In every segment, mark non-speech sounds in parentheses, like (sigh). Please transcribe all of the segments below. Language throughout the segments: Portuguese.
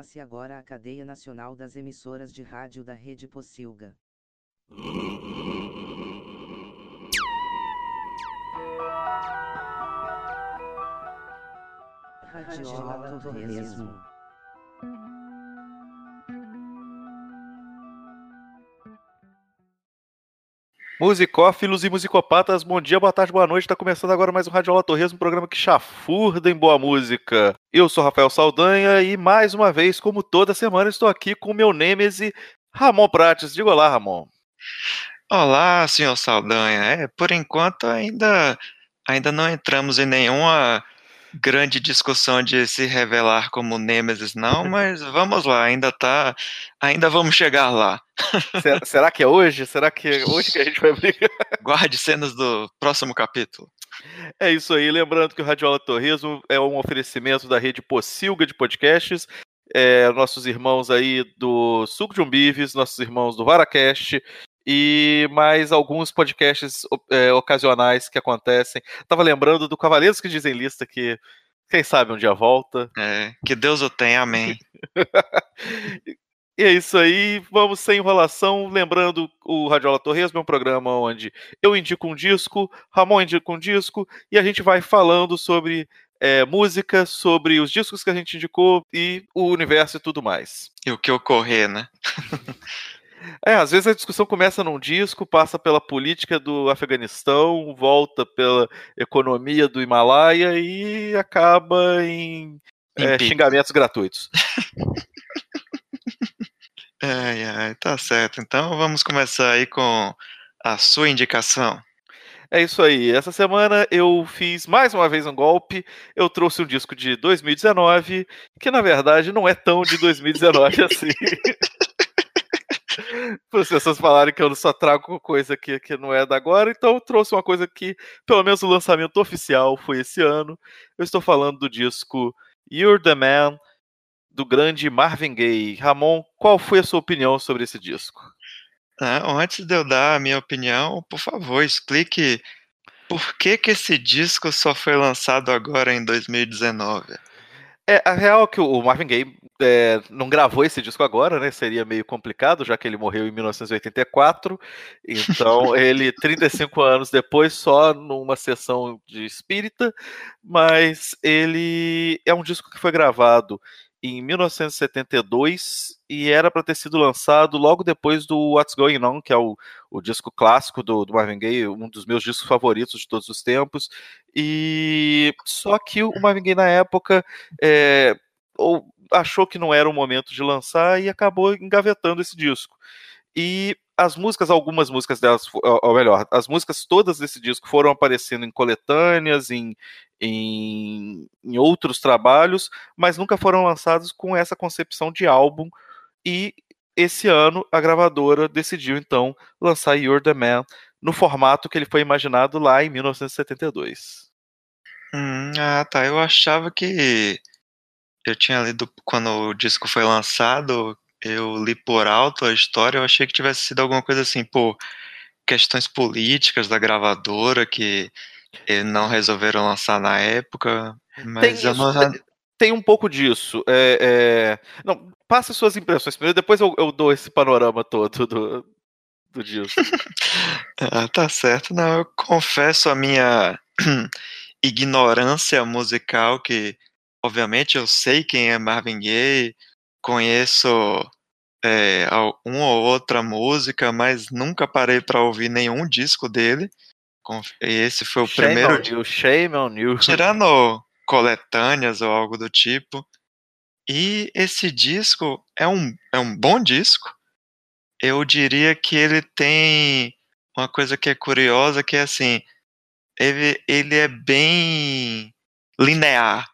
Forma-se agora a cadeia nacional das emissoras de rádio da Rede Pocilga. Radiola Torresmo. Musicófilos e musicopatas, bom dia, boa tarde, boa noite. Está começando agora mais um Radiola Torres, um programa que chafurda em boa música. Eu sou Rafael Saldanha e mais uma vez, como toda semana, estou aqui com o meu nêmese Ramon Prates. Diga olá, Ramon. Olá, senhor Saldanha. É, por enquanto ainda ainda não entramos em nenhuma grande discussão de se revelar como Nêmesis, não, (laughs) mas vamos lá, ainda tá. Ainda vamos chegar lá. Será, será que é hoje? Será que é hoje que a gente vai brigar? (laughs) Guarde cenas do próximo capítulo. É isso aí. Lembrando que o Radiola Torresmo é um oferecimento da rede Pocilga de podcasts. É, nossos irmãos aí do Suco de Umbives, nossos irmãos do Varacast e mais alguns podcasts é, ocasionais que acontecem. Tava lembrando do Cavaleiros que Dizem Lista, que quem sabe um dia volta. É, que Deus o tenha, amém. (laughs) e é isso aí, vamos sem enrolação. Lembrando, o Radiola Torres é um programa onde eu indico um disco, Ramon indica um disco, e a gente vai falando sobre é, música, sobre os discos que a gente indicou e o universo e tudo mais. E o que ocorrer, né? (laughs) É, às vezes a discussão começa num disco, passa pela política do Afeganistão, volta pela economia do Himalaia e acaba em, é, xingamentos gratuitos. (laughs) ai, ai, tá certo. Então vamos começar aí com a sua indicação. É isso aí. Essa semana eu fiz mais uma vez um golpe. Eu trouxe um disco de 2019, que na verdade não é tão de 2019 (laughs) assim. (laughs) As pessoas falarem que eu só trago coisa que, que não é da agora, então eu trouxe uma coisa que, pelo menos o lançamento oficial foi esse ano. Eu estou falando do disco You're the Man, do grande Marvin Gaye. Ramon, qual foi a sua opinião sobre esse disco? Ah, antes de eu dar a minha opinião, por favor, explique por que, que esse disco só foi lançado agora em 2019. É, a real é que o Marvin Gaye é, não gravou esse disco agora, né? Seria meio complicado, já que ele morreu em 1984. Então, (laughs) ele, 35 anos depois, só numa sessão de espírita, mas ele é um disco que foi gravado em 1972 e era para ter sido lançado logo depois do What's Going On, que é o, o disco clássico do, do, Marvin Gaye, um dos meus discos favoritos de todos os tempos. E só que o Marvin Gaye na época é, ou achou que não era o momento de lançar e acabou engavetando esse disco. E as músicas, algumas músicas delas, ou melhor, as músicas todas desse disco foram aparecendo em coletâneas, em, em, em outros trabalhos, mas nunca foram lançados com essa concepção de álbum. E esse ano a gravadora decidiu então lançar You're the Man no formato que ele foi imaginado lá em 1972. Hum, ah, tá. Eu achava que eu tinha lido quando o disco foi lançado eu li por alto a história, eu achei que tivesse sido alguma coisa assim, por questões políticas da gravadora que não resolveram lançar na época, mas tem, não... tem um pouco disso. É, é... Não, passa suas impressões primeiro, depois eu, eu dou esse panorama todo do, do disco. (laughs) ah, tá certo. Não, eu confesso a minha (clears throat) ignorância musical, que obviamente eu sei quem é Marvin Gaye, conheço é, uma ou outra música, mas nunca parei para ouvir nenhum disco dele. Esse foi o shame primeiro. On you, shame on you. (laughs) Tirando coletâneas ou algo do tipo. E esse disco é um, é um bom disco. Eu diria que ele tem uma coisa que é curiosa, que é assim, ele, ele é bem linear.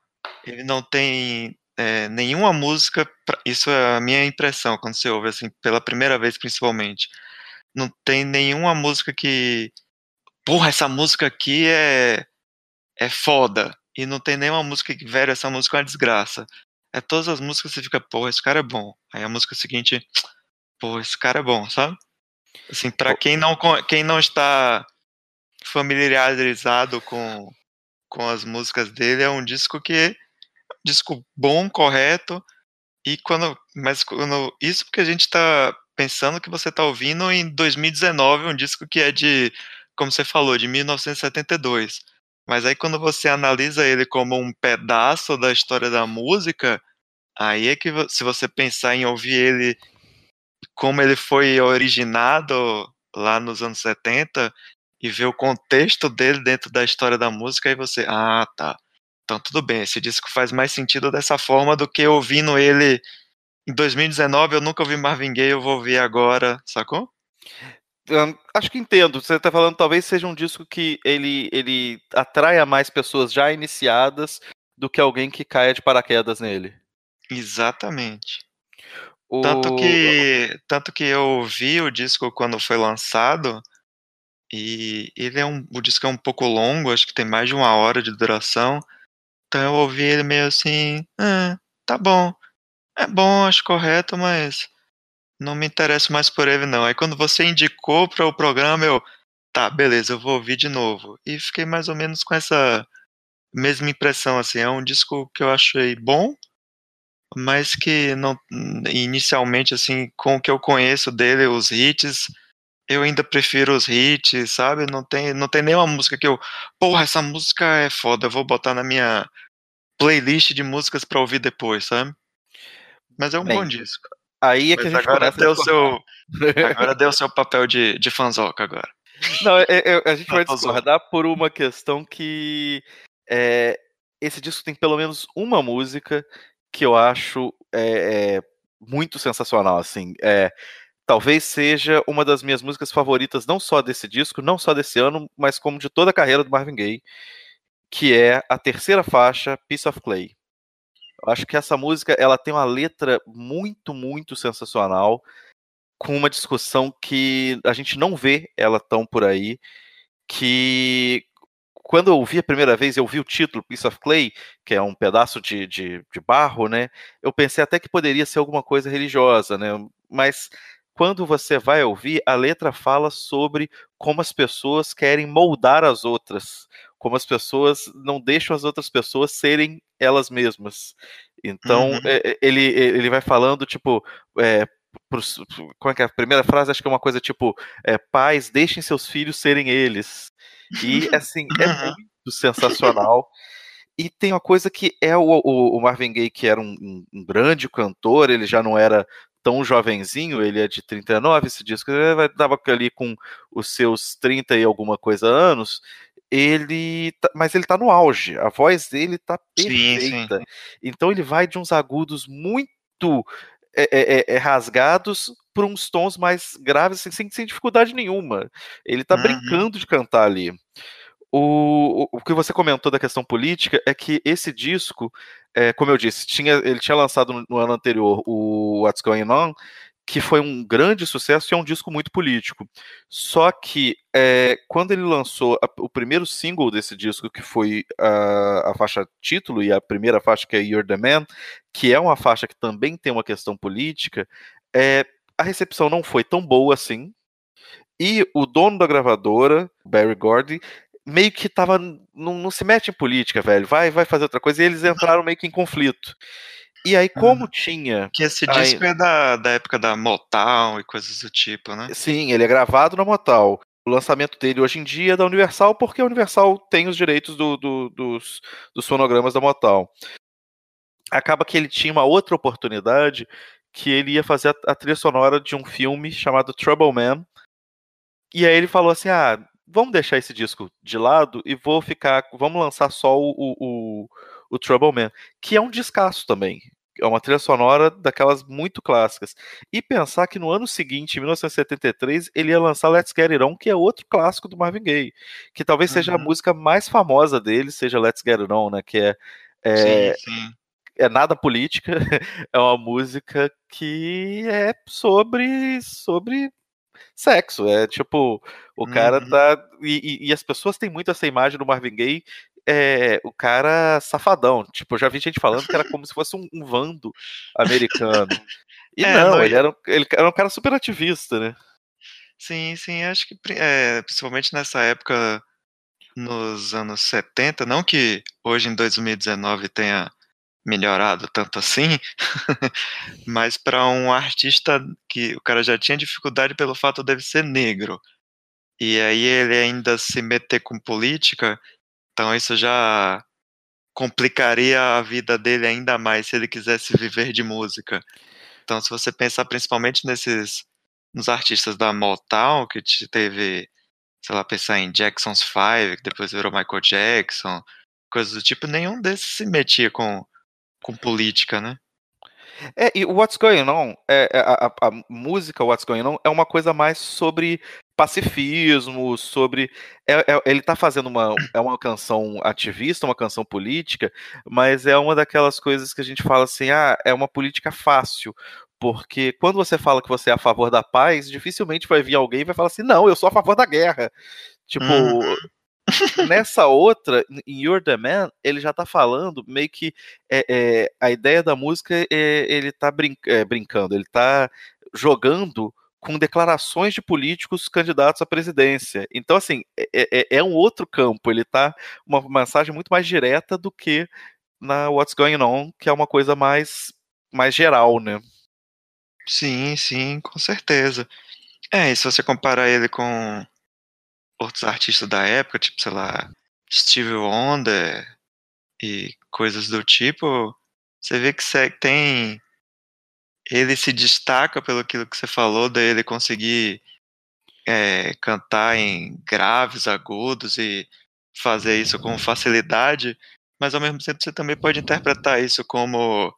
Ele não tem é, nenhuma música, isso é a minha impressão quando você ouve assim pela primeira vez principalmente, não tem nenhuma música que, porra, essa música aqui é é foda e não tem nenhuma música que, velho, essa música é uma desgraça. É todas as músicas você fica, porra, esse cara é bom. Aí a música seguinte, porra, esse cara é bom, sabe? Assim, para quem não quem não está familiarizado com com as músicas dele, é um disco que disco bom, correto, E quando, mas quando, isso porque a gente tá pensando que você tá ouvindo em 2019 um disco que é de, como você falou, de 1972. Mas aí quando você analisa ele como um pedaço da história da música, aí é que se você pensar em ouvir ele como ele foi originado lá nos anos 70 e ver o contexto dele dentro da história da música, aí você, ah, tá. Então tudo bem, esse disco faz mais sentido dessa forma do que ouvindo ele em 2019, eu nunca ouvi Marvin Gaye, eu vou ouvir agora, sacou? acho que entendo. Você está falando talvez seja um disco que ele, ele atraia mais pessoas já iniciadas do que alguém que caia de paraquedas nele. Exatamente. O... Tanto que tanto que eu ouvi o disco quando foi lançado e ele é um o disco é um pouco longo, acho que tem mais de uma hora de duração. Então eu ouvi ele meio assim, ah, tá bom, é bom, acho correto, mas não me interesso mais por ele não. Aí quando você indicou para o programa, eu, tá, beleza, eu vou ouvir de novo. E fiquei mais ou menos com essa mesma impressão, assim, é um disco que eu achei bom, mas que não inicialmente assim, com o que eu conheço dele, os hits, eu ainda prefiro os hits, sabe? Não tem não tem nenhuma música que eu, porra, essa música é foda, eu vou botar na minha playlist de músicas para ouvir depois, sabe? Mas é um Bem, bom disco. Aí é que Mas a gente agora deu a seu (laughs) Agora deu o seu papel de, de fanzoca agora. Não, é, é, a gente vai discordar por uma questão que é, esse disco tem pelo menos uma música que eu acho é, é muito sensacional, assim. É, talvez seja uma das minhas músicas favoritas, não só desse disco, não só desse ano, mas como de toda a carreira do Marvin Gaye, que é a terceira faixa, Piece of Clay. Eu acho que essa música ela tem uma letra muito, muito sensacional, com uma discussão que a gente não vê ela tão por aí, que quando eu ouvi a primeira vez, eu vi o título Piece of Clay, que é um pedaço de, de, de barro, né? Eu pensei até que poderia ser alguma coisa religiosa, né? Mas quando você vai ouvir, a letra fala sobre como as pessoas querem moldar as outras, como as pessoas não deixam as outras pessoas serem elas mesmas. Então, uhum. é, ele, ele vai falando, tipo, é, pros, como é que é a primeira frase? Acho que é uma coisa tipo: é, pais, deixem seus filhos serem eles. E, (laughs) assim, é muito sensacional. E tem uma coisa que é o, o, Marvin Gaye, que era um, um, um, grande cantor, ele já não era tão jovenzinho, ele é de 39, esse disco, ele estava ali com os seus 30 e alguma coisa anos, ele tá, mas ele tá no auge, a voz dele tá perfeita. Sim, sim. Então ele vai de uns agudos muito é, é, é, é rasgados por uns tons mais graves sem, sem dificuldade nenhuma. Ele tá uhum. brincando de cantar ali. O, o, o, que você comentou da questão política é que esse disco, é, como eu disse, tinha, ele tinha lançado no, no ano anterior o What's Going On, que foi um grande sucesso e é um disco muito político. Só que é, quando ele lançou a, o primeiro single desse disco, que foi a, a, faixa título e a primeira faixa que é You're the Man, que é uma faixa que também tem uma questão política, é, a recepção não foi tão boa assim. E o dono da gravadora, Barry Gordy, meio que tava. Não, não se mete em política, velho. Vai, vai fazer outra coisa. E eles entraram meio que em conflito. E aí, como tinha. Que esse disco aí... é da, da época da Motown e coisas do tipo, né? Sim, ele é gravado na Motown. O lançamento dele hoje em dia é da Universal, porque a Universal tem os direitos do, do, dos, dos fonogramas da Motown. Acaba que ele tinha uma outra oportunidade que ele ia fazer a, a trilha sonora de um filme chamado Trouble Man. E aí ele falou assim: ah, vamos deixar esse disco de lado e vou ficar. Vamos lançar só o, o, o Trouble Man, que é um descasso também é uma trilha sonora daquelas muito clássicas. E pensar que no ano seguinte, em 1973, ele ia lançar Let's Get It On, que é outro clássico do Marvin Gaye, que talvez seja a uhum. música mais famosa dele, seja Let's Get It On, né, que é, é, sim, sim. é nada política, (laughs) é uma música que é sobre sobre sexo, é tipo, o cara uhum. tá e, e, e, as pessoas têm muito essa imagem do Marvin Gaye é, o cara safadão. Tipo, eu já vi gente falando que era como se fosse um, um vando americano. E (laughs) é, não, não, ele, era um, ele era um cara super ativista, né? Sim, sim, acho que é, principalmente nessa época, nos anos 70, não que hoje em 2019 tenha melhorado tanto assim, (laughs) mas para um artista que o cara já tinha dificuldade pelo fato de ser negro, e aí ele ainda se meter com política, então isso já complicaria a vida dele ainda mais se ele quisesse viver de música. Então, se você pensar principalmente nesses nos artistas da Motown, que teve, sei lá, pensar em Jackson's Five, que depois virou Michael Jackson, coisas do tipo, nenhum desses se metia com, com política, né? É, e o What's Going On, é, é a, a, a, música What's Going On é uma coisa mais sobre pacifismo, sobre. É, é, ele está fazendo uma. É uma canção ativista, uma canção política, mas é uma daquelas coisas que a gente fala assim: ah, é uma política fácil. Porque quando você fala que você é a favor da paz, dificilmente vai vir alguém e vai falar assim: não, eu sou a favor da guerra. Tipo, uhum. Nessa outra, em You're the Man, ele já tá falando meio que é, é, a ideia da música é, ele tá brin é, brincando, ele tá jogando com declarações de políticos candidatos à presidência. Então, assim, é, é, é um outro campo, ele tá uma mensagem muito mais direta do que na What's Going On, que é uma coisa mais, mais geral, né? Sim, sim, com certeza. É, e se você comparar ele com outros artistas da época, tipo, sei lá, Steve Wonder e coisas do tipo, você vê que tem. Ele se destaca pelo aquilo que você falou, dele conseguir é, cantar em graves, agudos e fazer isso com facilidade, mas ao mesmo tempo você também pode interpretar isso como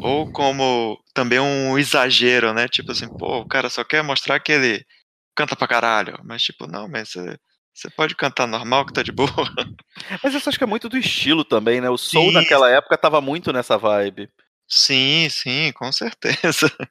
ou como também um exagero, né? Tipo assim, pô, o cara só quer mostrar que ele canta pra caralho. Mas, tipo, não, mas você, você pode cantar normal que tá de boa. (laughs) Mas eu acho que é muito do estilo também, né? O soul sim. naquela época tava muito nessa vibe. Sim, sim, com certeza. (laughs)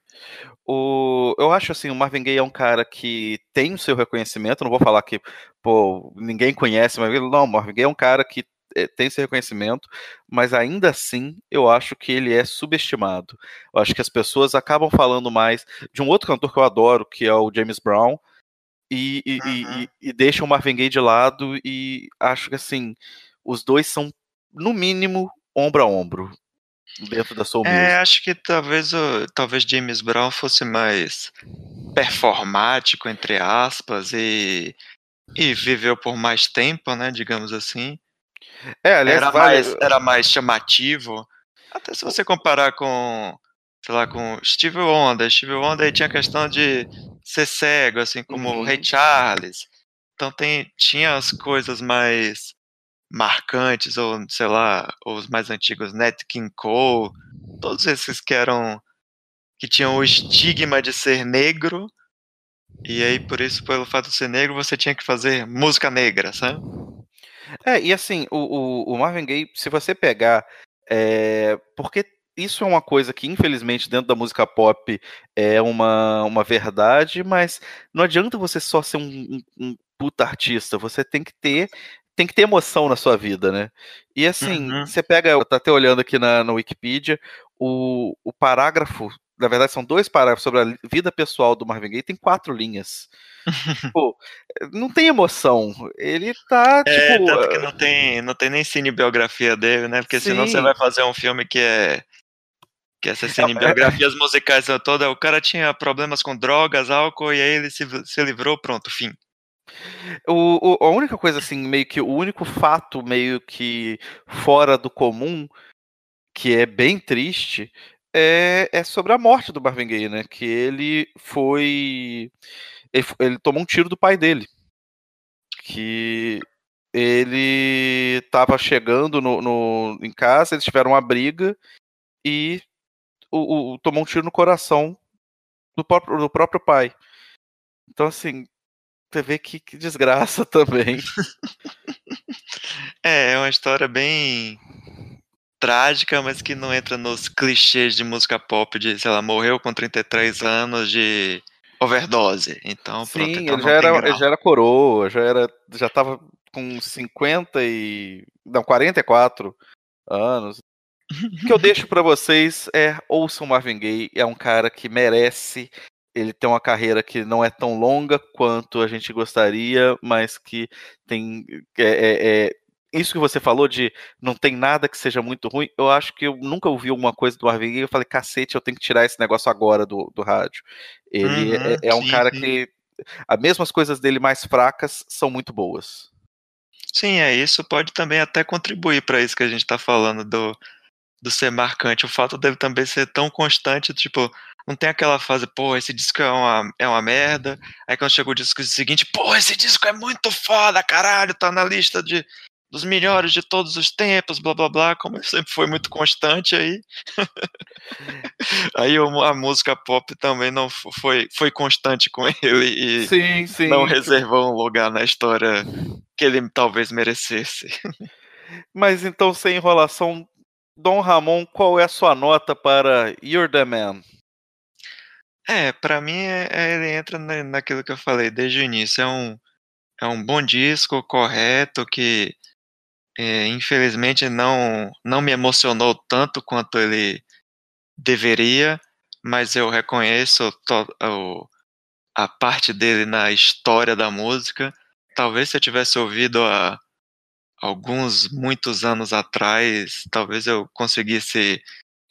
O, eu acho assim, o Marvin Gaye é um cara que tem o seu reconhecimento, não vou falar que, pô, ninguém conhece, mas não, o Marvin Gaye é um cara que é, tem esse reconhecimento, mas ainda assim eu acho que ele é subestimado. Eu acho que as pessoas acabam falando mais de um outro cantor que eu adoro, que é o James Brown, e, e, uhum. e, e deixam o Marvin Gaye de lado e acho que assim, os dois são, no mínimo, ombro a ombro dentro da Soul é, Music. acho que talvez o, talvez James Brown fosse mais performático, entre aspas, e, e viveu por mais tempo, né, digamos assim. É, aliás, era, vale... mais, era mais chamativo. Até se você comparar com, sei lá, com Steve Wonder. Steve Wonder tinha a questão de ser cego, assim como uhum. o Ray Charles. Então tem, tinha as coisas mais marcantes, ou sei lá, os mais antigos, Nat King Cole, todos esses que eram que tinham o estigma de ser negro, e aí por isso, pelo fato de ser negro, você tinha que fazer música negra, sabe? É, e assim, o, o, o Marvin Gaye, se você pegar, é, porque isso é uma coisa que, infelizmente, dentro da música pop é uma, uma verdade, mas não adianta você só ser um, um, um puta artista, você tem que ter tem que ter emoção na sua vida, né? E assim, uhum. você pega, eu tô até olhando aqui na, na Wikipedia, o, o parágrafo, na verdade são dois parágrafos sobre a vida pessoal do Marvin Gaye, tem quatro linhas. Pô, não tem emoção. Ele tá, é, tipo... tanto que não tem, não tem nem cinebiografia dele, né? Porque Sim. senão você vai fazer um filme que é que essas cinebiografias musicais toda, o cara tinha problemas com drogas, álcool, e aí ele se, se livrou, pronto, fim. O, o, a única coisa assim, meio que o único fato meio que fora do comum, que é bem triste, é, é sobre a morte do Marvin Gaye, né? Que ele foi. Ele, ele tomou um tiro do pai dele. Que ele estava chegando no, no, em casa, eles tiveram uma briga e o, o, tomou um tiro no coração do próprio, do próprio pai. Então, assim, você vê que, que desgraça (laughs) também. é, é uma história bem trágica, mas que não entra nos clichês de música pop de, sei lá, morreu com 33 anos de overdose. Então, Sim, pronto, então ele, já era, ele já era coroa, já era já tava com 50 e não, 44 anos. O que eu deixo para vocês é ouçam Marvin Gaye, é um cara que merece. Ele tem uma carreira que não é tão longa quanto a gente gostaria, mas que tem é, é, é isso que você falou de não tem nada que seja muito ruim, eu acho que eu nunca ouvi alguma coisa do Marvin Gaye eu falei, cacete, eu tenho que tirar esse negócio agora do, do rádio. Ele uhum, é, é, um sim, cara sim. que. As mesmas coisas dele mais fracas são muito boas. Sim, é isso pode também até contribuir para isso que a gente está falando do, do ser marcante. O fato dele também ser tão constante, tipo, não tem aquela fase, pô, esse disco é uma, é uma merda. Aí quando chega o disco seguinte, pô, esse disco é muito foda, caralho, tá na lista de, dos melhores de todos os tempos, blá blá blá, como sempre foi muito constante aí. (laughs) aí a música pop também não foi, foi constante com (laughs) ele e sim, sim. não reservou um lugar na história que ele talvez merecesse. Mas então, sem enrolação, Dom Ramon, qual é a sua nota para You're the Man? É, para mim é, é, ele entra naquilo que eu falei desde o início. É um, é um bom disco, correto, que é, infelizmente não, não me emocionou tanto quanto ele deveria, mas eu reconheço to, o, a parte dele na história da música. Talvez se eu tivesse ouvido há alguns, muitos anos atrás, talvez eu conseguisse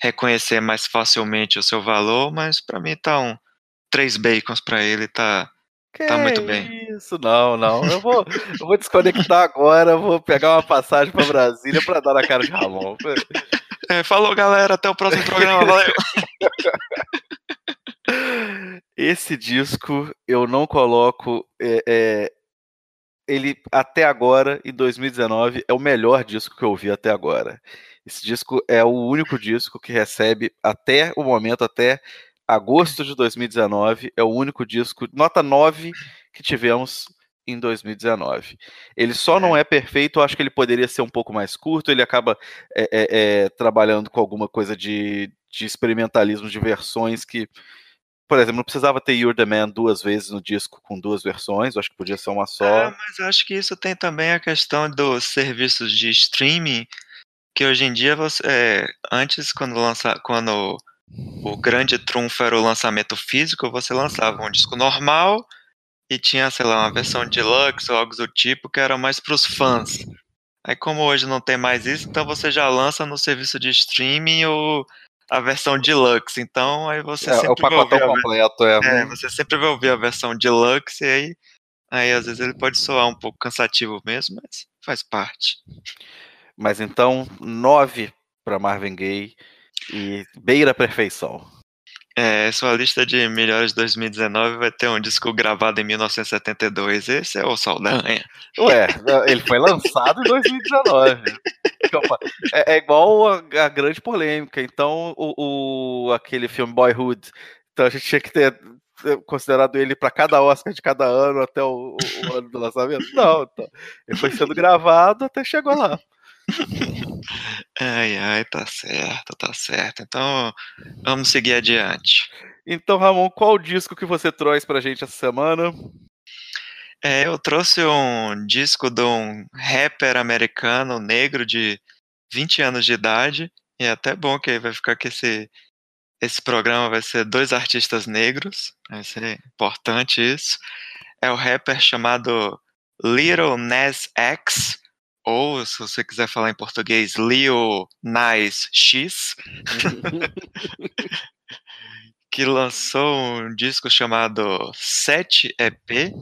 reconhecer mais facilmente o seu valor, mas para mim tá um três bacons para ele tá que tá muito bem. Isso, não, não. Eu vou, eu vou desconectar agora, vou pegar uma passagem para Brasília para dar na cara de Ramon. É, falou, galera, até o próximo programa, valeu. (laughs) Esse disco eu não coloco. É, é, ele até agora, em 2019, é o melhor disco que eu ouvi até agora. Esse disco é o único disco que recebe, até o momento, até agosto de 2019, é o único disco, nota 9, que tivemos em 2019. Ele só não é. é perfeito, eu acho que ele poderia ser um pouco mais curto, ele acaba é, é, é, trabalhando com alguma coisa de, de experimentalismo de versões que por exemplo, não precisava ter You're the Man duas vezes no disco com duas versões, eu acho que podia ser uma só. É, mas eu acho que isso tem também a questão dos serviços de streaming que hoje em dia você é, antes quando lança quando o grande trunfo era o lançamento físico, você lançava um disco normal e tinha, sei lá, uma versão deluxe ou algo do tipo que era mais para os fãs. Aí como hoje não tem mais isso, então você já lança no serviço de streaming o, a versão deluxe. Então aí você é, sempre o pacotão vai completo, é. é. Você sempre vai ouvir a versão deluxe e aí, aí às vezes ele pode soar um pouco cansativo mesmo, mas faz parte. Mas então, 9 para Marvin Gaye e beira a perfeição. É, sua lista de melhores de 2019 vai ter um disco gravado em 1972. Esse é o Saldanha. Ué, (laughs) ele foi lançado em 2019. É, é igual a, a, grande polêmica. Então, o, o, aquele filme Boyhood. Então a gente tinha que ter considerado ele para cada Oscar de cada ano até o, o, o ano do lançamento. Não, então, ele foi sendo gravado até chegou lá. Ai, ai, tá certo, tá certo. Então, vamos seguir adiante. Então, Ramon, qual disco que você trouxe pra gente essa semana? É, eu trouxe um disco de um rapper americano negro de 20 anos de idade. E é até bom que vai ficar que esse, esse programa vai ser dois artistas negros. Vai ser importante isso. É o rapper chamado Little Nas X ou se você quiser falar em português, Leo Nice X, (laughs) que lançou um disco chamado 7 EP,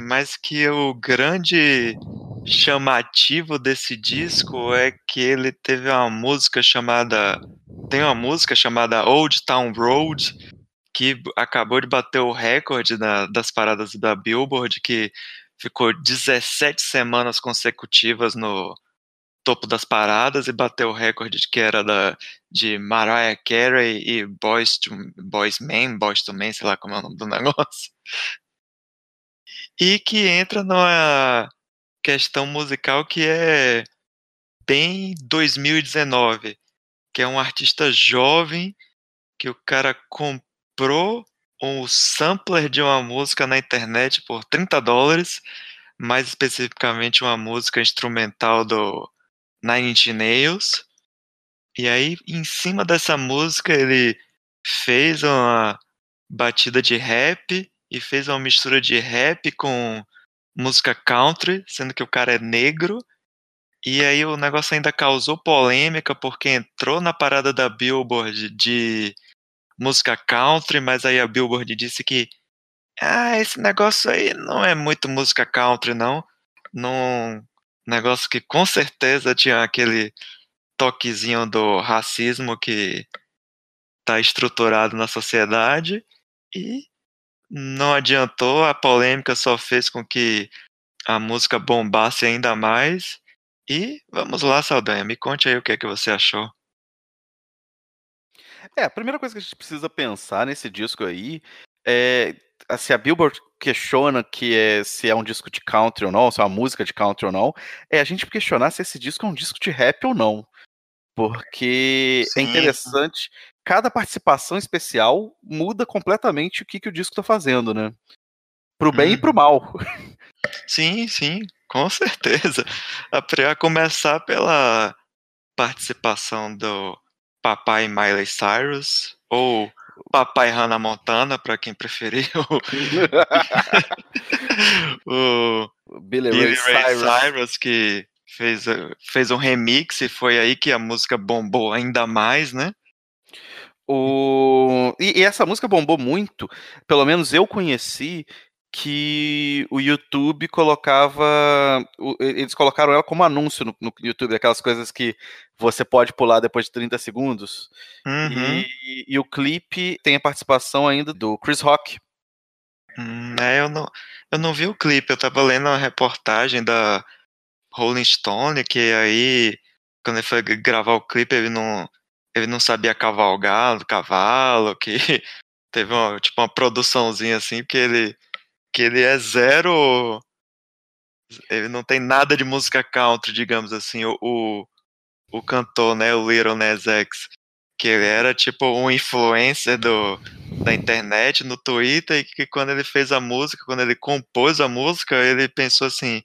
mas que o grande chamativo desse disco é que ele teve uma música chamada tem uma música chamada Old Town Road que acabou de bater o recorde na, das paradas da Billboard que ficou 17 semanas consecutivas no topo das paradas e bateu o recorde que era da, de Mariah Carey e Boys to, Boys Man, Boys to Man, sei lá como é o nome do negócio. E que entra numa questão musical que é bem 2019, que é um artista jovem que o cara comprou um sampler de uma música na internet por 30 dólares, mais especificamente uma música instrumental do Nine Inch Nails. E aí, em cima dessa música, ele fez uma batida de rap e fez uma mistura de rap com música country, sendo que o cara é negro. E aí o negócio ainda causou polêmica porque entrou na parada da Billboard de música country, mas aí a Billboard disse que ah, esse negócio aí não é muito música country, não. Num negócio que com certeza tinha aquele toquezinho do racismo que está estruturado na sociedade e não adiantou, a polêmica só fez com que a música bombasse ainda mais. E vamos lá, Saldanha, me conte aí o que é que você achou. É, a primeira coisa que a gente precisa pensar nesse disco aí é se a Billboard questiona que é, se é um disco de country ou não, se é uma música de country ou não, é a gente questionar se esse disco é um disco de rap ou não. Porque é Sim. é interessante, cada participação especial muda completamente o que, que o disco está fazendo, né? Pro bem hum. e pro uhum. mal. Sim, sim, com certeza. (laughs) A começar pela participação do papai Miley Cyrus, ou papai Hannah Montana, para quem preferiu. (laughs) (laughs) o Billy, Billy Ray, Cyrus. Cyrus, que fez, fez um remix e foi aí que a música bombou ainda mais, né? O... E, e, essa música bombou muito, pelo menos eu conheci que o YouTube colocava. Eles colocaram ela como anúncio no, no, YouTube, aquelas coisas que você pode pular depois de 30 segundos. Uhum. E, e, o clipe tem a participação ainda do Chris Rock. Hum, é, eu não, eu não vi o clipe, eu tava lendo uma reportagem da Rolling Stone, que aí, quando ele foi gravar o clipe, ele não, ele não sabia cavalgar do cavalo, que (laughs) teve uma, tipo, uma produçãozinha assim, porque ele que ele é zero. Ele não tem nada de música country, digamos assim, o, o, o cantor, né, o Little Nas X, que ele era tipo um influencer do, da internet, no Twitter, e que quando ele fez a música, quando ele compôs a música, ele pensou assim,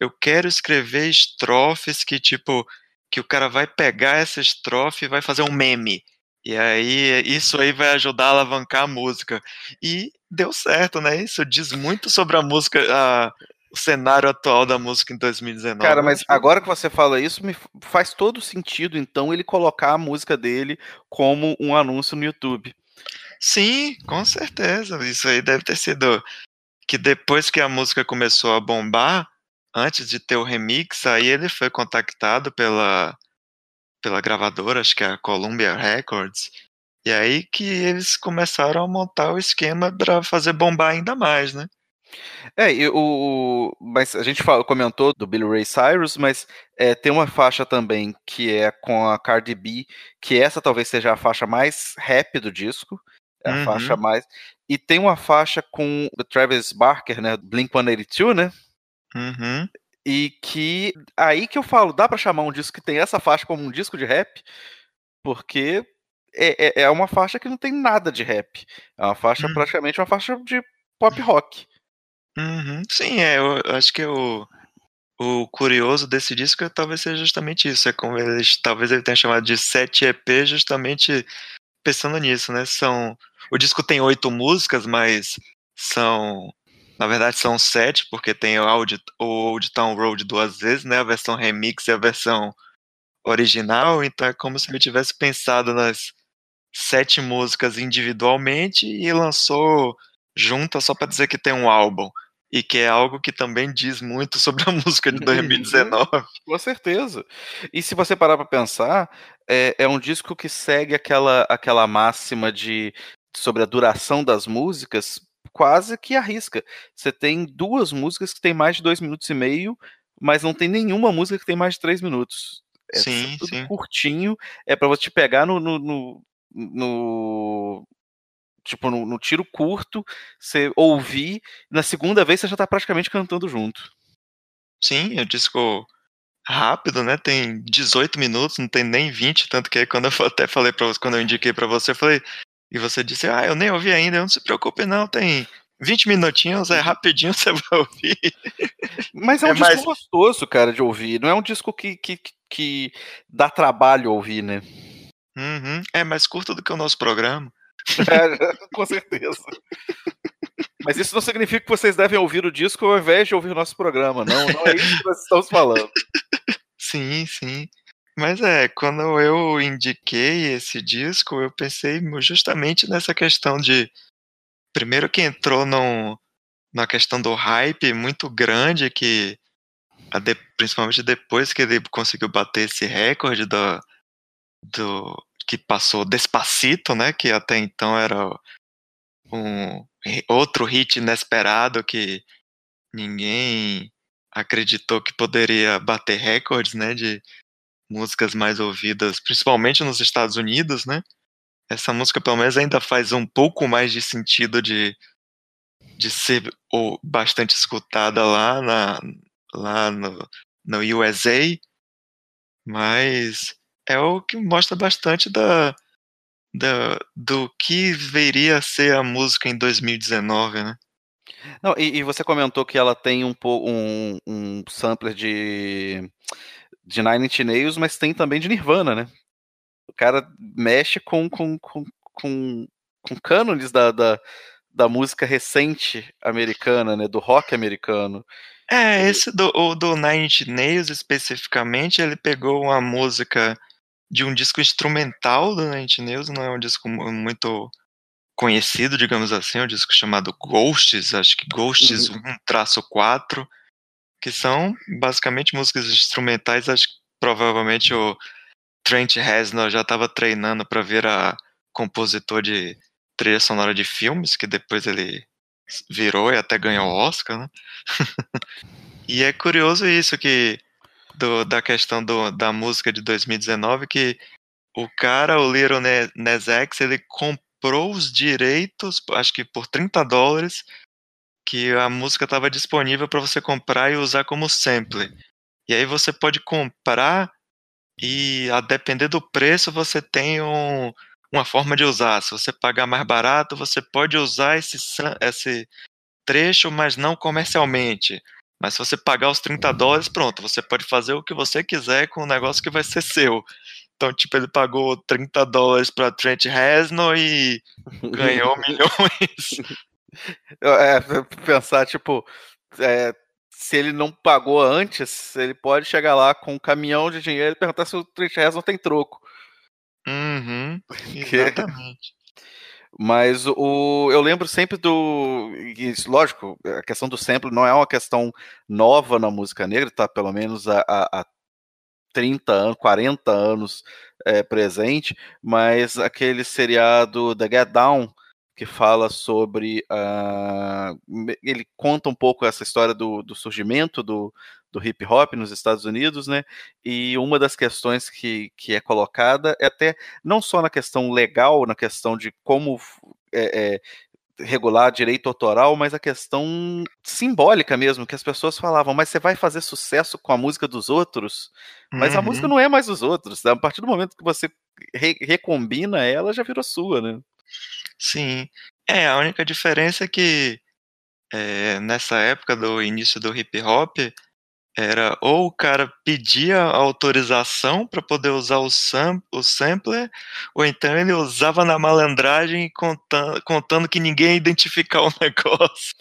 eu quero escrever estrofes que, tipo, que o cara vai pegar essa estrofe e vai fazer um meme. E aí, isso aí vai ajudar a alavancar a música. E deu certo, né? Isso diz muito sobre a música, a, o cenário atual da música em 2019. Cara, mas agora que você fala isso, me faz todo sentido, então, ele colocar a música dele como um anúncio no YouTube. Sim, com certeza. Isso aí deve ter sido que depois que a música começou a bombar, antes de ter o remix, aí ele foi contactado pela pela gravadora, acho que é a Columbia Records. E aí que eles começaram a montar o esquema para fazer bombar ainda mais, né? É, e o, mas a gente falou, comentou do Billy Ray Cyrus, mas é, tem uma faixa também que é com a Cardi B, que essa talvez seja a faixa mais rap do disco, é a uhum. faixa mais. E tem uma faixa com o Travis Barker, né? Blink 182, né? Uhum. E que aí que eu falo, dá para chamar um disco que tem essa faixa como um disco de rap, porque é, é, é uma faixa que não tem nada de rap. É uma faixa, hum. praticamente uma faixa de pop rock. Uhum. Sim, é, eu acho que o, o curioso desse disco talvez seja justamente isso. É como eles, talvez ele tenha chamado de 7 EP justamente pensando nisso, né? São, o disco tem oito músicas, mas são na verdade são sete, porque tem o Old, o Old Town Road duas vezes, né? A versão remix e a versão original. Então é como se ele tivesse pensado nas sete músicas individualmente e lançou junta só para dizer que tem um álbum. E que é algo que também diz muito (laughs) sobre a música de 2019. (laughs) Com certeza. E se você parar para pensar, é, é um disco que segue aquela, aquela máxima de sobre a duração das músicas quase que arrisca. Você tem duas músicas que tem mais de dois minutos e meio, mas não tem nenhuma música que tem mais de três minutos. É sim, tudo sim. curtinho, é para você te pegar no, no, no, no tipo, no, no, tiro curto, você ouvir, na segunda vez você já tá praticamente cantando junto. Sim, o disco rápido, né? Tem 18 minutos, não tem nem 20, tanto que quando eu até falei para você, quando eu indiquei para você, eu falei, e você disse, ah, eu nem ouvi ainda, não se preocupe não, tem 20 minutinhos, é rapidinho (laughs) você vai ouvir. Mas é um é disco mais... gostoso, cara, de ouvir, não é um disco que, que, que dá trabalho ouvir, né? Uhum. É mais curto do que o nosso programa. É, (laughs) com certeza. Mas isso não significa que vocês devem ouvir o disco ao invés de ouvir o nosso programa, não. Não é isso que nós estamos falando. (laughs) Sim, sim. Mas é, quando eu indiquei esse disco, eu pensei justamente nessa questão de. Primeiro que entrou num, na questão do hype muito grande, que de, principalmente depois que ele conseguiu bater esse recorde do, do que passou Despacito, né? Que até então era um outro hit inesperado que ninguém acreditou que poderia bater recordes, né? De músicas mais ouvidas, principalmente nos Estados Unidos, né? Essa música, pelo menos, ainda faz um pouco mais de sentido de, de ser ou, bastante escutada lá, na, lá no, no USA, mas é o que mostra bastante da, da, do que viria a ser a música em 2019, né? Não, e, e você comentou que ela tem um, um, um sampler de de Nine Inch Nails, mas tem também de Nirvana, né? O cara mexe com, com, com, com, com cânones da, da, da música recente americana, né? Do rock americano. É, esse do, o do Nine Inch Nails especificamente, ele pegou uma música de um disco instrumental do Nine Inch Nails, não é um disco muito conhecido, digamos assim, é um disco chamado Ghosts, acho que Ghosts uhum. 1-4, que são basicamente músicas instrumentais. Acho que provavelmente o Trent Reznor já estava treinando para ver a compositor de trilha sonora de filmes, que depois ele virou e até ganhou o Oscar, né? (laughs) e é curioso isso que do, da questão do, da música de 2019 que o cara, o Little Nas X, ele comprou os direitos, acho que por 30 dólares, que a música estava disponível para você comprar e usar como sample. E aí você pode comprar e a depender do preço você tem um, uma forma de usar. Se você pagar mais barato, você pode usar esse, esse trecho, mas não comercialmente. Mas se você pagar os 30 dólares, pronto, você pode fazer o que você quiser com o negócio que vai ser seu. Então, tipo, ele pagou 30 dólares para Trent Reznor e (laughs) ganhou milhões. É, pensar, tipo, é, se ele não pagou antes, ele pode chegar lá com um caminhão de dinheiro e perguntar se o Trent Reznor tem troco. Uhum, exatamente. Mas o, eu lembro sempre do. lógico, a questão do sample não é uma questão nova na música negra, tá pelo menos há, há 30 anos, 40 anos é, presente, mas aquele seriado The Get Down, que fala sobre. Uh, ele conta um pouco essa história do, do surgimento do, do hip hop nos Estados Unidos, né? E uma das questões que, que é colocada é até não só na questão legal, na questão de como é, é, regular direito autoral, mas a questão simbólica mesmo, que as pessoas falavam, mas você vai fazer sucesso com a música dos outros, mas uhum. a música não é mais dos outros. A partir do momento que você re recombina ela, já virou sua, né? Sim. É, a única diferença é que é, nessa época do início do hip hop, era ou o cara pedia autorização para poder usar o, sam o sampler, ou então ele usava na malandragem contando, contando que ninguém ia identificar o (laughs) negócio.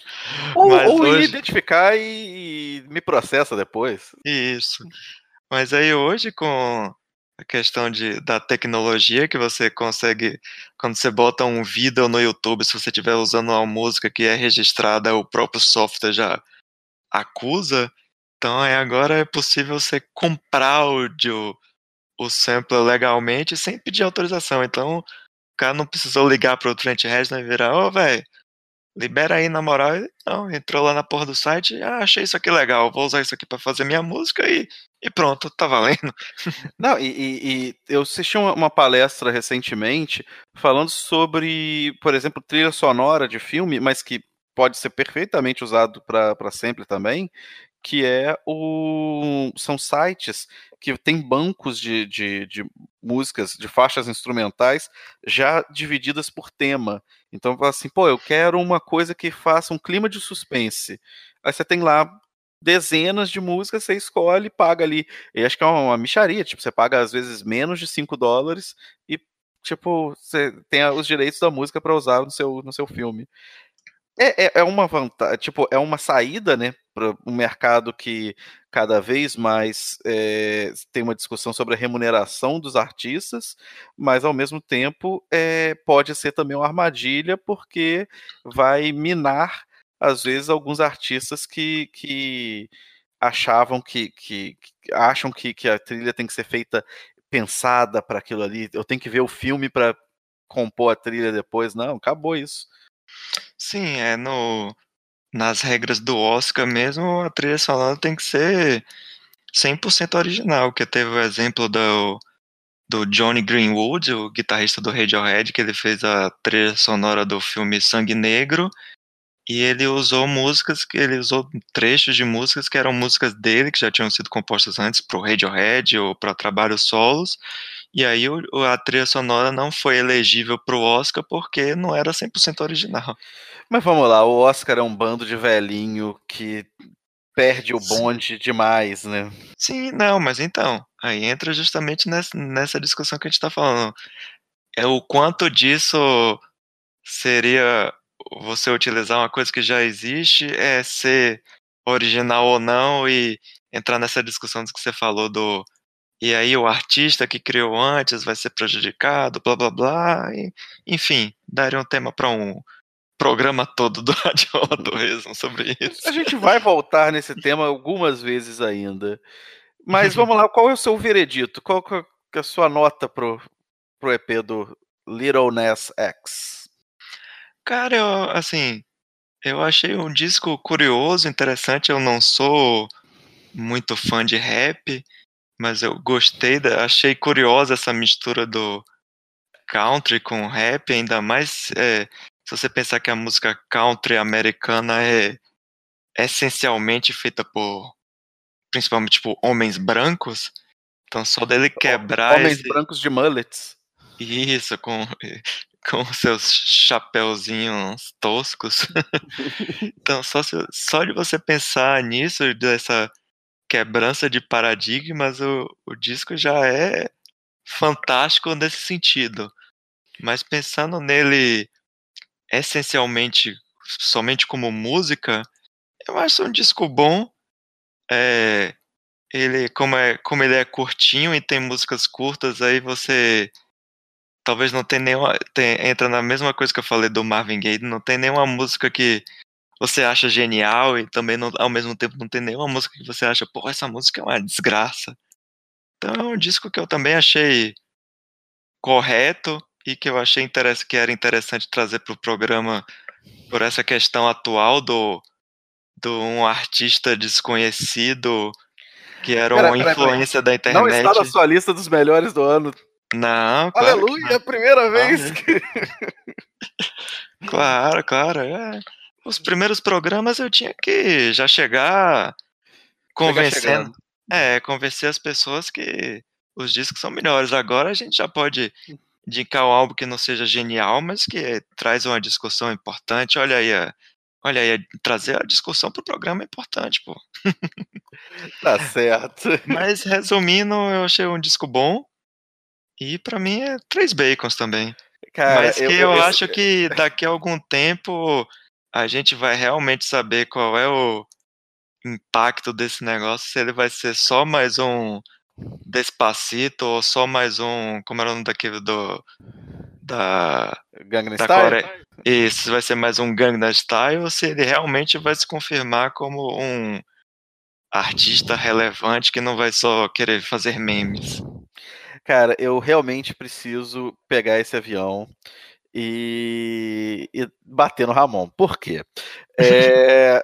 Ou, ou hoje... ia identificar e, e me processa depois. Isso. Mas aí hoje, com a questão de, da tecnologia que você consegue, quando você bota um vídeo no YouTube, se você estiver usando uma música que é registrada, o próprio software já acusa. Então é, agora é possível você comprar o, o, sampler legalmente sem pedir autorização. Então o cara não precisou ligar para o Trent Reznor e virar, ô, oh, velho, libera aí na moral. Não, entrou lá na porra do site, ah, achei isso aqui legal, vou usar isso aqui para fazer minha música e, e pronto, tá valendo. (laughs) Não, e, e, e eu assisti uma, uma, palestra recentemente falando sobre, por exemplo, trilha sonora de filme, mas que pode ser perfeitamente usado para sempre também, que é o são sites que tem bancos de, de, de, músicas, de faixas instrumentais já divididas por tema. Então, assim, pô, eu quero uma coisa que faça um clima de suspense. Aí você tem lá dezenas de músicas, você escolhe, paga ali. E acho que é uma, micharia, tipo, você paga às vezes menos de 5 dólares e, tipo, você tem os direitos da música para usar no seu, no seu filme. É, é, é uma vantagem, tipo, é uma saída, né, para um mercado que cada vez mais é, tem uma discussão sobre a remuneração dos artistas, mas ao mesmo tempo é, pode ser também uma armadilha, porque vai minar, às vezes, alguns artistas que, que achavam que, que, que acham que, que a trilha tem que ser feita pensada para aquilo ali. Eu tenho que ver o filme para compor a trilha depois. Não, acabou isso. Sim, é no nas regras do Oscar mesmo, a trilha sonora tem que ser 100% original, que teve o exemplo do, do Johnny Greenwood, o guitarrista do Radiohead, que ele fez a trilha sonora do filme Sangue Negro, e ele usou músicas, que ele usou trechos de músicas que eram músicas dele, que já tinham sido compostas antes para o Radiohead ou para trabalhos solos, e aí a trilha sonora não foi elegível para o Oscar porque não era 100% original. Mas vamos lá, o Oscar é um bando de velhinho que perde o bonde Sim. demais, né? Sim, não, mas então, aí entra justamente nessa, nessa discussão que a gente está falando. É o quanto disso seria você utilizar uma coisa que já existe, é ser original ou não, e entrar nessa discussão que você falou do e aí o artista que criou antes vai ser prejudicado, blá blá blá, e, enfim, daria um tema para um programa todo do (laughs) Radio Torresmo sobre isso. A gente (laughs) vai voltar nesse tema algumas vezes ainda. Mas vamos lá, qual é o seu veredito? Qual é a sua nota pro, pro EP do Little Ness X? Cara, eu, assim, eu achei um disco curioso, interessante. Eu não sou muito fã de rap, mas eu gostei, da, achei curiosa essa mistura do country com rap, ainda mais é, se você pensar que a música country americana é essencialmente feita por principalmente por homens brancos, então só dele quebrar homens esse... brancos de mullets. Isso, com com seus chapéuzinhos toscos. (laughs) então, só, só de você pensar nisso, dessa quebrança de paradigmas, o, o disco já é fantástico nesse sentido. Mas pensando nele essencialmente somente como música, eu acho um disco bom. É, ele como é como ele é curtinho e tem músicas curtas, aí você talvez não tenha nenhuma tem, entra na mesma coisa que eu falei do Marvin Gaye, não tem nenhuma música que você acha genial e também não, ao mesmo tempo não tem nenhuma música que você acha, pô, essa música é uma desgraça. Então é um disco que eu também achei correto e que eu achei que era interessante trazer para o programa por essa questão atual do, do um artista desconhecido que era uma influência da internet. Não está na sua lista dos melhores do ano. Não, claro Aleluia, a primeira vez ah, que... (laughs) Claro, claro, é os primeiros programas eu tinha que já chegar convencendo. é, convencer as pessoas que os discos são melhores. Agora a gente já pode indicar álbum que não seja genial, mas que traz uma discussão importante. Olha aí, olha aí, trazer a discussão pro programa é importante, pô. Tá certo. Mas resumindo, eu achei um disco bom. E para mim é três bacons também. Cara, mas que eu, eu, eu acho que daqui a algum tempo a gente vai realmente saber qual é o impacto desse negócio, se ele vai ser só mais um Despacito ou só mais um, como era o nome daquele do da Gangnam da Style? Coreia. Isso, vai ser mais um Gangnam Style ou se ele realmente vai se confirmar como um artista relevante que não vai só querer fazer memes. Cara, eu realmente preciso pegar esse avião e, e bater no Ramon. Por quê? (laughs) É,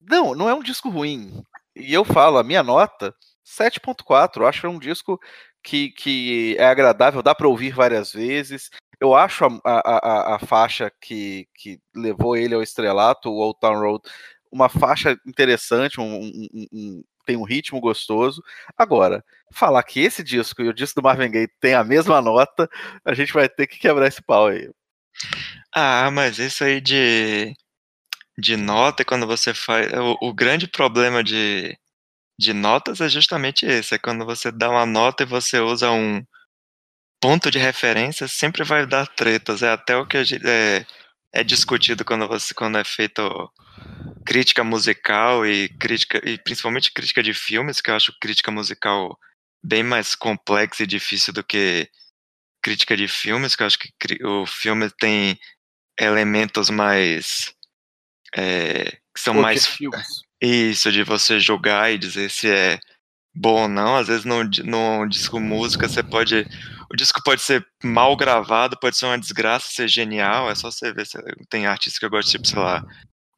não, não é um disco ruim. E eu falo, a minha nota, 7.4. Eu acho que é um disco que, que é agradável, dá para ouvir várias vezes. Eu acho a, a, a, faixa que, que levou ele ao estrelato, o Old Town Road, uma faixa interessante, um, um, um, tem um ritmo gostoso. Agora, falar que esse disco e o disco do Marvin Gaye tem a mesma nota, a gente vai ter que quebrar esse pau aí. Ah, mas isso aí de, de nota, quando você faz. O, o grande problema de, de notas é justamente esse: é quando você dá uma nota e você usa um ponto de referência, sempre vai dar tretas. É até o que é, é discutido quando, você, quando é feito crítica musical e crítica e principalmente crítica de filmes, que eu acho crítica musical bem mais complexa e difícil do que crítica de filmes, que eu acho que o filme tem elementos mais é, que são mais isso de você julgar e dizer se é bom ou não. Às vezes no, no disco música você pode o disco pode ser mal gravado, pode ser uma desgraça, ser genial. É só você ver. Tem artistas que eu gosto, tipo, sei lá,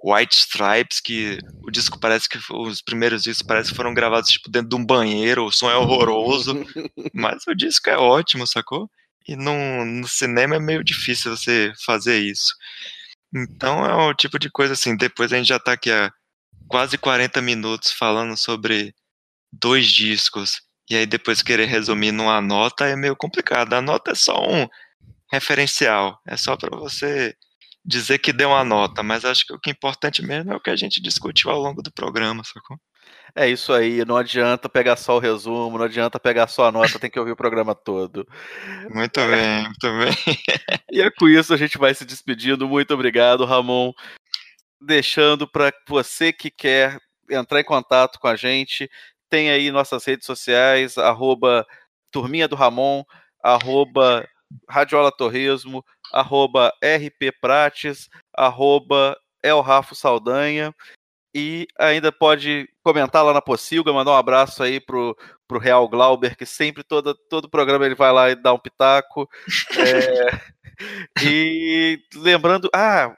White Stripes, que o disco parece que os primeiros discos parece que foram gravados tipo dentro de um banheiro, o som é horroroso, (laughs) mas o disco é ótimo, sacou? E no, no cinema é meio difícil você fazer isso. Então é o tipo de coisa assim, depois a gente já tá aqui há quase 40 minutos falando sobre dois discos, e aí depois querer resumir numa nota é meio complicado. A nota é só um referencial, é só para você dizer que deu uma nota, mas acho que o que é importante mesmo é o que a gente discutiu ao longo do programa, sacou? É isso aí, não adianta pegar só o resumo, não adianta pegar só a nota, tem que ouvir o programa todo. Muito bem, muito bem. (laughs) e é com isso a gente vai se despedindo. Muito obrigado, Ramon. Deixando para você que quer entrar em contato com a gente, tem aí nossas redes sociais, arroba Turminha do Ramon, arroba Radiola Torresmo, arroba RP Prates, arroba El Rafo Saldanha. E ainda pode comentar lá na Pocilga, mandar um abraço aí pro, pro Real Glauber, que sempre todo, todo programa ele vai lá e dá um pitaco. É, (laughs) e lembrando, ah,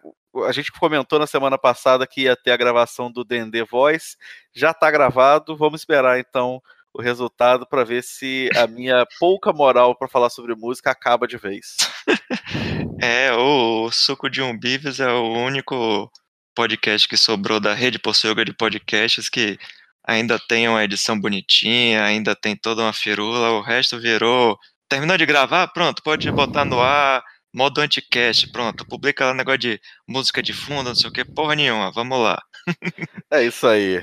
a gente comentou na semana passada que ia ter a gravação do Dendê Voice, já está gravado, vamos esperar então o resultado para ver se a minha pouca moral para falar sobre música acaba de vez. (laughs) É, o Suco de Umbives é o único podcast que sobrou da rede Pocilga de podcasts que ainda tem uma edição bonitinha, ainda tem toda uma firula, o resto virou. Terminou de gravar? Pronto, pode botar no ar, modo anticast, pronto, publica lá negócio de música de fundo, não sei o que, porra nenhuma, vamos lá. É isso aí.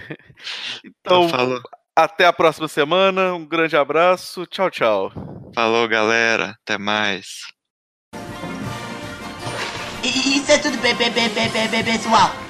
Então, então até a próxima semana, um grande abraço, tchau, tchau. Falou, galera, até mais. Isso é tudo, pessoal.